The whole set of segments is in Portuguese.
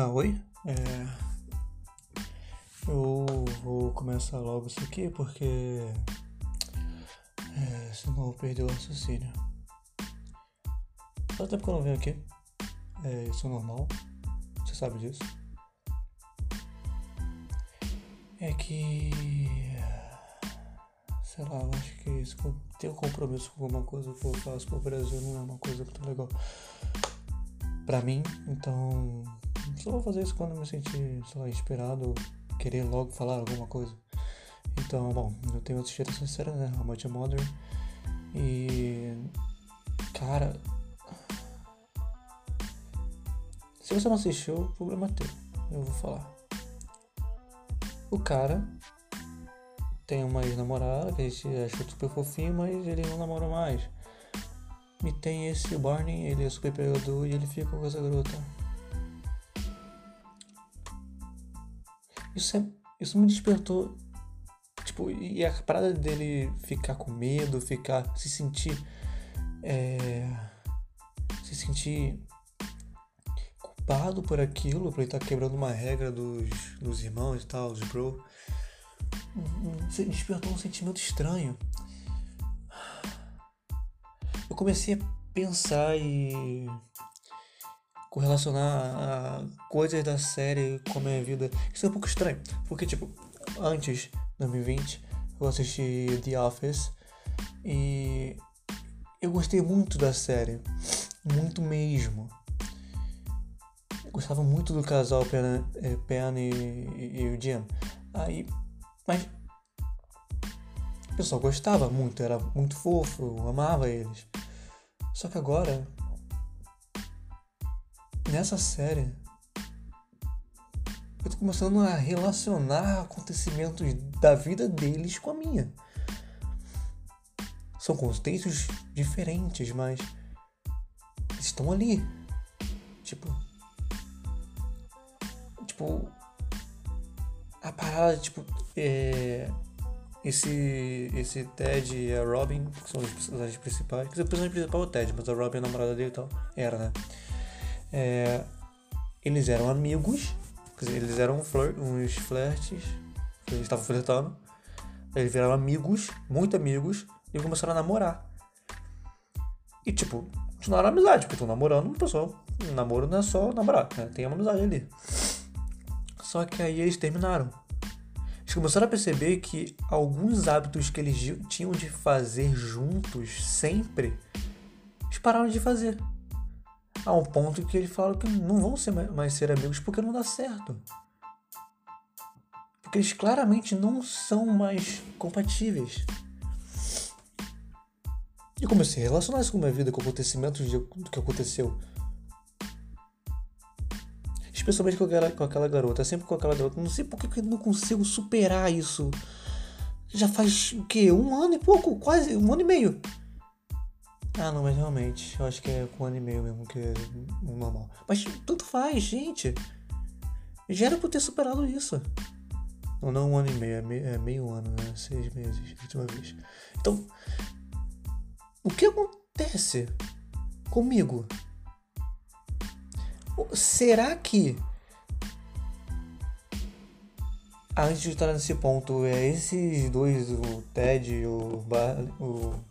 Ah, oi? É... Eu vou começar logo isso aqui porque. É, senão eu vou perder o raciocínio. Faz tempo que eu não venho aqui. É, isso é normal. Você sabe disso. É que. Sei lá, eu acho que se tenho um compromisso com alguma coisa que eu faço pro Brasil não é uma coisa muito legal pra mim, então só vou fazer isso quando me sentir, sei inspirado, querer logo falar alguma coisa. Então, bom, eu tenho assistido essa né? A Much Mother. E. Cara. Se você não assistiu, problema é teu. Eu vou falar. O cara tem uma ex-namorada que a gente acha super fofinho, mas ele não namora mais. E tem esse Barney, ele é super pegador e ele fica com essa garota. Isso, é, isso me despertou. Tipo, e a parada dele ficar com medo, ficar. se sentir. É, se sentir culpado por aquilo, por ele estar tá quebrando uma regra dos, dos irmãos e tal, dos bro. Despertou um sentimento estranho. Eu comecei a pensar e correlacionar a coisas da série com a minha vida. Isso é um pouco estranho, porque, tipo, antes, 2020, eu assisti The Office e eu gostei muito da série, muito mesmo. Eu gostava muito do casal Pen, eh, e, e, e o Jim. Aí, mas o pessoal gostava muito, era muito fofo, eu amava eles. Só que agora nessa série, eu tô começando a relacionar acontecimentos da vida deles com a minha. São contextos diferentes, mas estão ali. Tipo. Tipo. A parada, tipo. É, esse, esse Ted e a Robin, que são os personagens principais. Dizer, o personagem principal é o Ted, mas a Robin é a namorada dele e tal. Era, né? É, eles eram amigos, eles eram flirt, uns flertes, eles estavam flertando. Eles viraram amigos, muito amigos, e começaram a namorar. E tipo, continuaram a amizade, porque estão namorando uma pessoa. Um namoro não é só namorar, né? tem uma amizade ali. Só que aí eles terminaram. Eles começaram a perceber que alguns hábitos que eles tinham de fazer juntos sempre, eles pararam de fazer a um ponto que eles falaram que não vão ser mais ser amigos porque não dá certo. Porque eles claramente não são mais compatíveis. E comecei a relacionar isso com a minha vida, com acontecimentos do que aconteceu. Especialmente com aquela, com aquela garota, sempre com aquela garota. Não sei por que eu não consigo superar isso. Já faz o quê? Um ano e pouco, quase um ano e meio. Ah, não, mas realmente, eu acho que é com um ano e meio mesmo que é normal. Mas tanto faz, gente. Já era pra ter superado isso. Não, não um ano e meio, é meio, é meio ano, né? Seis meses, última vez. Então, o que acontece comigo? Será que antes de estar nesse ponto, é esses dois, o Ted e o, o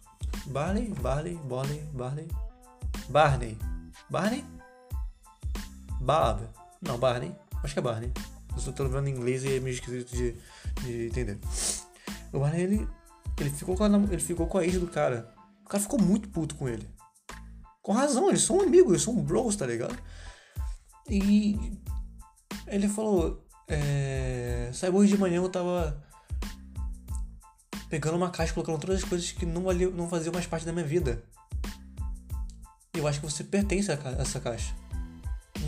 Barley, Barley, Barley, Barley. Barney. Barney? Bob. Não, Barney. Acho que é Barney. Eu só tô lembrando em inglês e é meio esquisito de, de entender. O Barney, ele, ele, ficou com a, ele ficou com a ex do cara. O cara ficou muito puto com ele. Com razão, eles são amigos, eles são bros, tá ligado? E ele falou: é, hoje de manhã, eu tava pegando uma caixa, colocando todas as coisas que não, não faziam mais parte da minha vida. Eu acho que você pertence a essa caixa.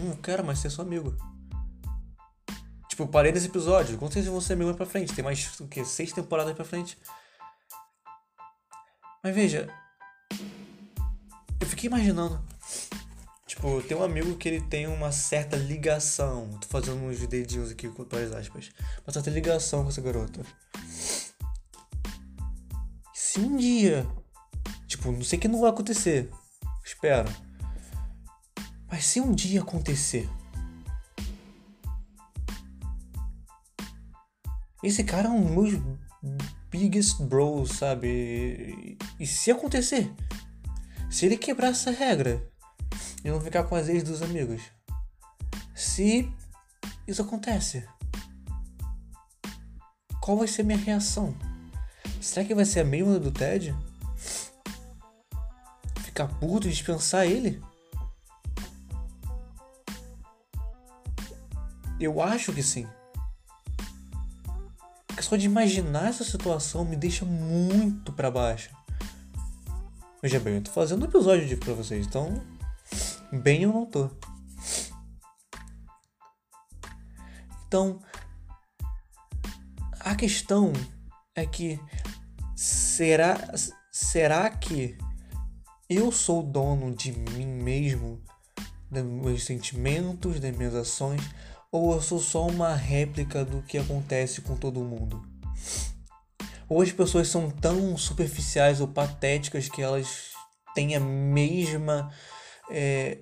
Não quero mais ser seu amigo. Tipo, parei nesse episódio. Com certeza vão ser amigos pra frente. Tem mais, o quê? Seis temporadas pra frente. Mas veja. Eu fiquei imaginando. Tipo, tem um amigo que ele tem uma certa ligação. Tô fazendo uns dedinhos aqui com as aspas. Uma certa ligação com essa garota se um dia, tipo, não sei que não vai acontecer, espero. Mas se um dia acontecer, esse cara é um dos meus biggest bros, sabe? E, se acontecer, se ele quebrar essa regra e não ficar com as ex dos amigos, se isso acontece, qual vai ser minha reação? Será que vai ser a mesma do Ted? Ficar puto e dispensar ele? Eu acho que sim. Porque só de imaginar essa situação me deixa muito para baixo. Veja bem, eu tô fazendo um episódio de pra vocês, então. Bem eu não tô. Então. A questão é que. Será. Será que eu sou dono de mim mesmo, dos meus sentimentos, das minhas ações, ou eu sou só uma réplica do que acontece com todo mundo? Ou as pessoas são tão superficiais ou patéticas que elas têm a mesma é,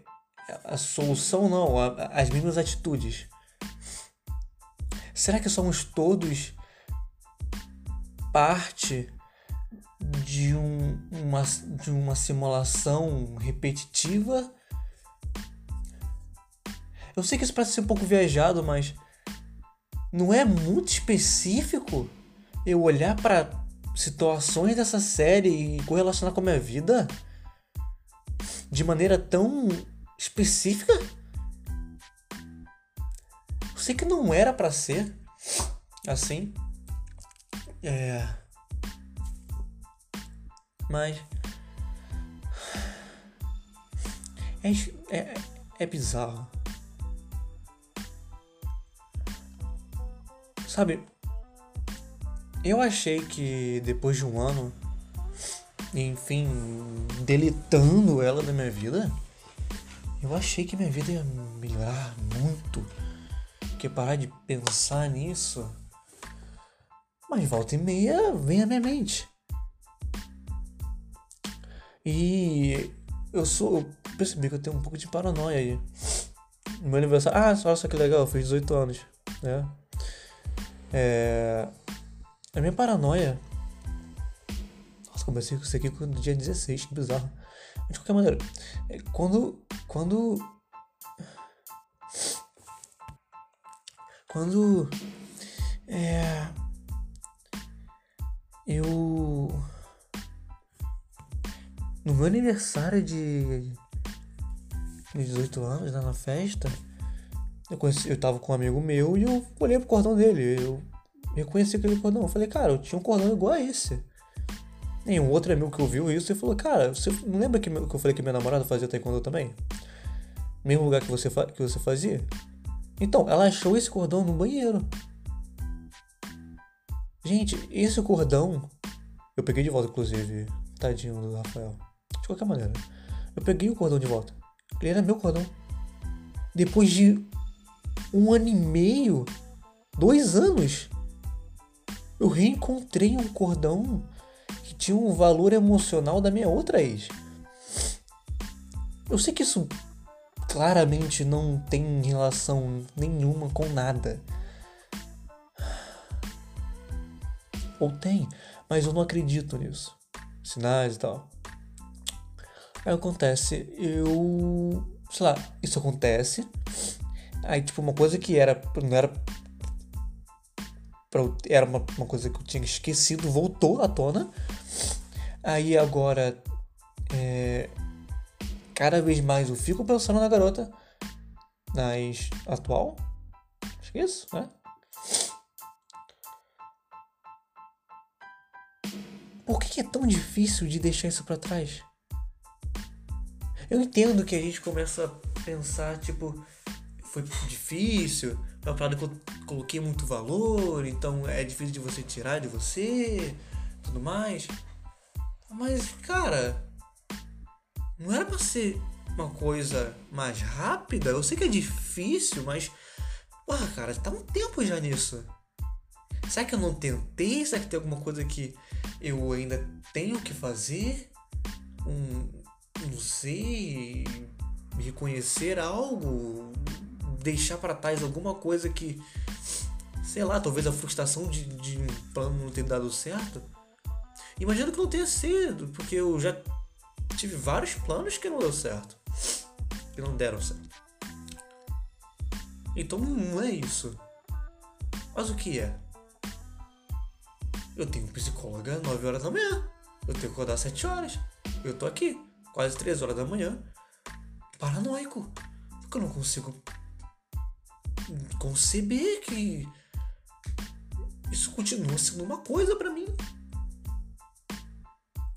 a solução, não, a, as mesmas atitudes. Será que somos todos parte de, um, uma, de uma simulação repetitiva? Eu sei que isso parece ser um pouco viajado, mas não é muito específico? eu olhar para situações dessa série e correlacionar com a minha vida de maneira tão específica? Eu sei que não era para ser assim. É. Mas. É, é, é bizarro. Sabe, eu achei que depois de um ano, enfim, deletando ela da minha vida, eu achei que minha vida ia melhorar muito. Que parar de pensar nisso. Mas volta e meia vem à minha mente. E eu sou. Eu percebi que eu tenho um pouco de paranoia aí. No meu aniversário. Ah, só que legal, eu fiz 18 anos. Né? É. A minha paranoia. Nossa, comecei com isso aqui no dia 16, que bizarro. Mas de qualquer maneira, é, quando. Quando. Quando. É. Eu. No meu aniversário de. de 18 anos, lá na festa, eu, conheci, eu tava com um amigo meu e eu olhei pro cordão dele. Eu reconheci aquele cordão. Eu falei, cara, eu tinha um cordão igual a esse. E um outro amigo que ouviu isso e falou, cara, você não lembra que, que eu falei que minha namorada fazia taekwondo também? Mesmo lugar que você, que você fazia? Então, ela achou esse cordão no banheiro. Gente, esse cordão. Eu peguei de volta, inclusive. Tadinho do Rafael. De qualquer maneira. Eu peguei o cordão de volta. Ele era meu cordão. Depois de um ano e meio, dois anos, eu reencontrei um cordão que tinha um valor emocional da minha outra ex. Eu sei que isso claramente não tem relação nenhuma com nada. Ou tem, mas eu não acredito nisso. Sinais e tal. Aí acontece, eu. Sei lá, isso acontece. Aí, tipo, uma coisa que era. Não era pra, era uma, uma coisa que eu tinha esquecido, voltou à tona. Aí agora, é, cada vez mais eu fico pensando na garota, na ex atual. Acho que é isso, né? Por que é tão difícil de deixar isso para trás? Eu entendo que a gente começa a pensar, tipo, foi difícil, é uma parada que eu coloquei muito valor, então é difícil de você tirar de você, tudo mais. Mas, cara, não era pra ser uma coisa mais rápida? Eu sei que é difícil, mas. Porra, cara, tá um tempo já nisso. Será que eu não tentei? Será que tem alguma coisa que eu ainda tenho que fazer? Um. Não sei. Reconhecer algo? deixar para trás alguma coisa que sei lá, talvez a frustração de, de um plano não ter dado certo. Imagino que não tenha sido, porque eu já tive vários planos que não deu certo. Que não deram certo. Então não é isso. Mas o que é? Eu tenho psicóloga 9 horas da manhã. Eu tenho que acordar às 7 horas. Eu tô aqui, quase 3 horas da manhã, paranoico. Porque eu não consigo conceber que isso continua sendo uma coisa para mim.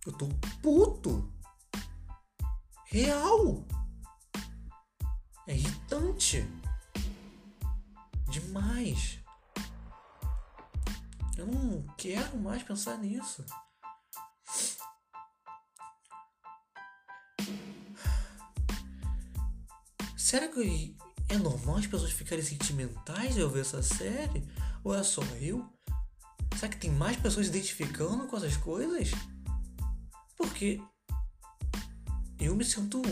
Eu tô puto. Real. É irritante. Demais. Eu não quero mais pensar nisso. Será que é normal as pessoas ficarem sentimentais ao ver essa série? Ou é só eu? Será que tem mais pessoas se identificando com essas coisas? Porque eu me sinto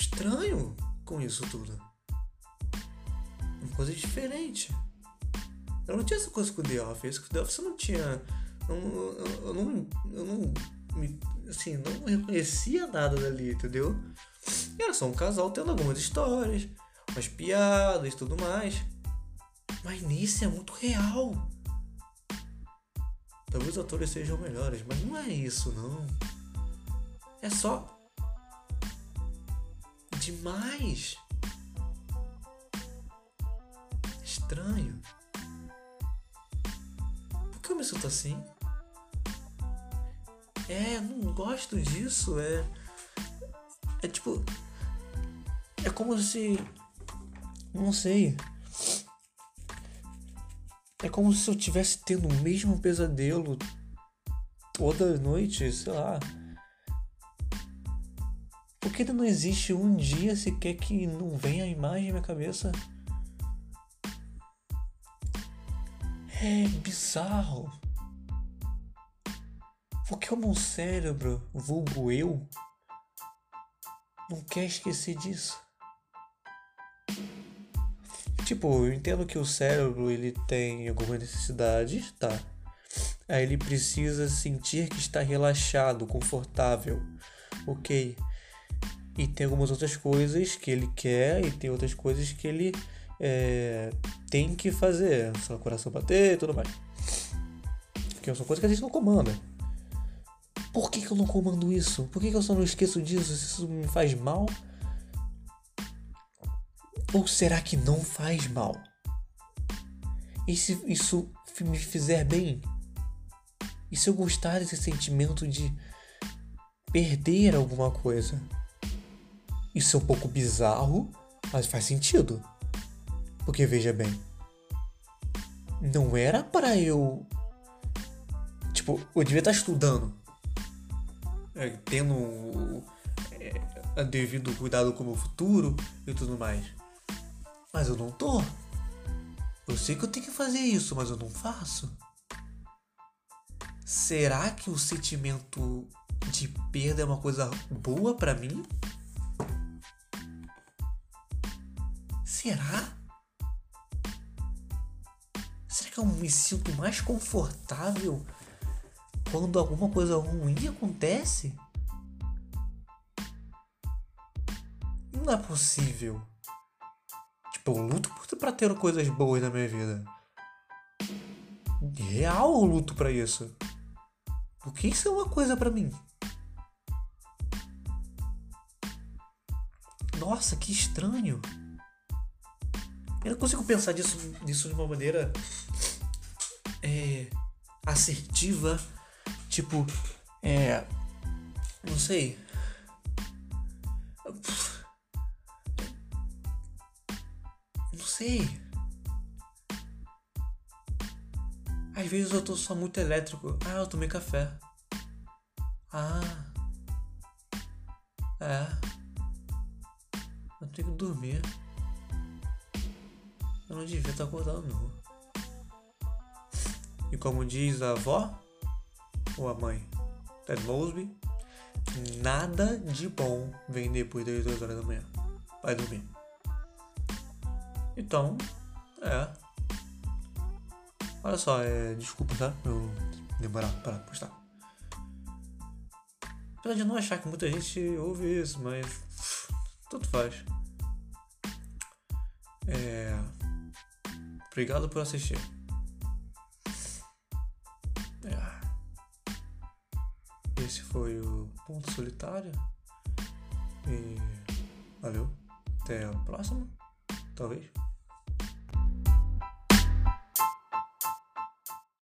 estranho com isso tudo. Uma coisa diferente. Eu não tinha essa coisa com o The Office. Com o The Office eu não tinha. Eu, eu, eu não. Eu não. Me, assim, não reconhecia nada dali, entendeu? Era só um casal tendo algumas histórias, umas piadas e tudo mais. Mas nesse é muito real. Talvez os atores sejam melhores, mas não é isso não. É só demais. Estranho que eu me sinto assim? É, não gosto disso. É. É tipo. É como se. Não sei. É como se eu tivesse tendo o mesmo pesadelo toda noite, sei lá. Porque não existe um dia sequer que não venha a imagem na minha cabeça É bizarro. Porque o meu cérebro, vulgo eu, não quer esquecer disso. Tipo, eu entendo que o cérebro ele tem algumas necessidades, tá? Aí ele precisa sentir que está relaxado, confortável, ok? E tem algumas outras coisas que ele quer e tem outras coisas que ele é, tem que fazer, seu coração bater e tudo mais. Que são coisas que a gente não comanda. Por que, que eu não comando isso? Por que, que eu só não esqueço disso? Isso me faz mal? Ou será que não faz mal? E se isso me fizer bem? E se eu gostar desse sentimento de perder alguma coisa? Isso é um pouco bizarro, mas faz sentido. Porque veja bem, não era para eu. Tipo, eu devia estar estudando, é, tendo é, devido cuidado com o meu futuro e tudo mais. Mas eu não tô. Eu sei que eu tenho que fazer isso, mas eu não faço. Será que o sentimento de perda é uma coisa boa para mim? Será? eu me sinto mais confortável quando alguma coisa ruim acontece? Não é possível. Tipo, eu luto pra ter coisas boas na minha vida. Real eu luto pra isso. Porque isso é uma coisa para mim. Nossa, que estranho. Eu não consigo pensar disso, disso de uma maneira é, assertiva, tipo, é, não sei. Não sei. Às vezes eu tô só muito elétrico. Ah, eu tomei café. Ah. É. Eu tenho que dormir. Eu não devia estar acordado. E como diz a avó ou a mãe, Ted Mosby, nada de bom vem depois das 2 horas da manhã. Vai dormir. Então, é. Olha só, é, desculpa, tá? Eu demorar para postar. Apesar de não achar que muita gente ouve isso, mas tudo faz. É, obrigado por assistir. Esse foi o Ponto Solitário. E valeu. Até a próxima, talvez.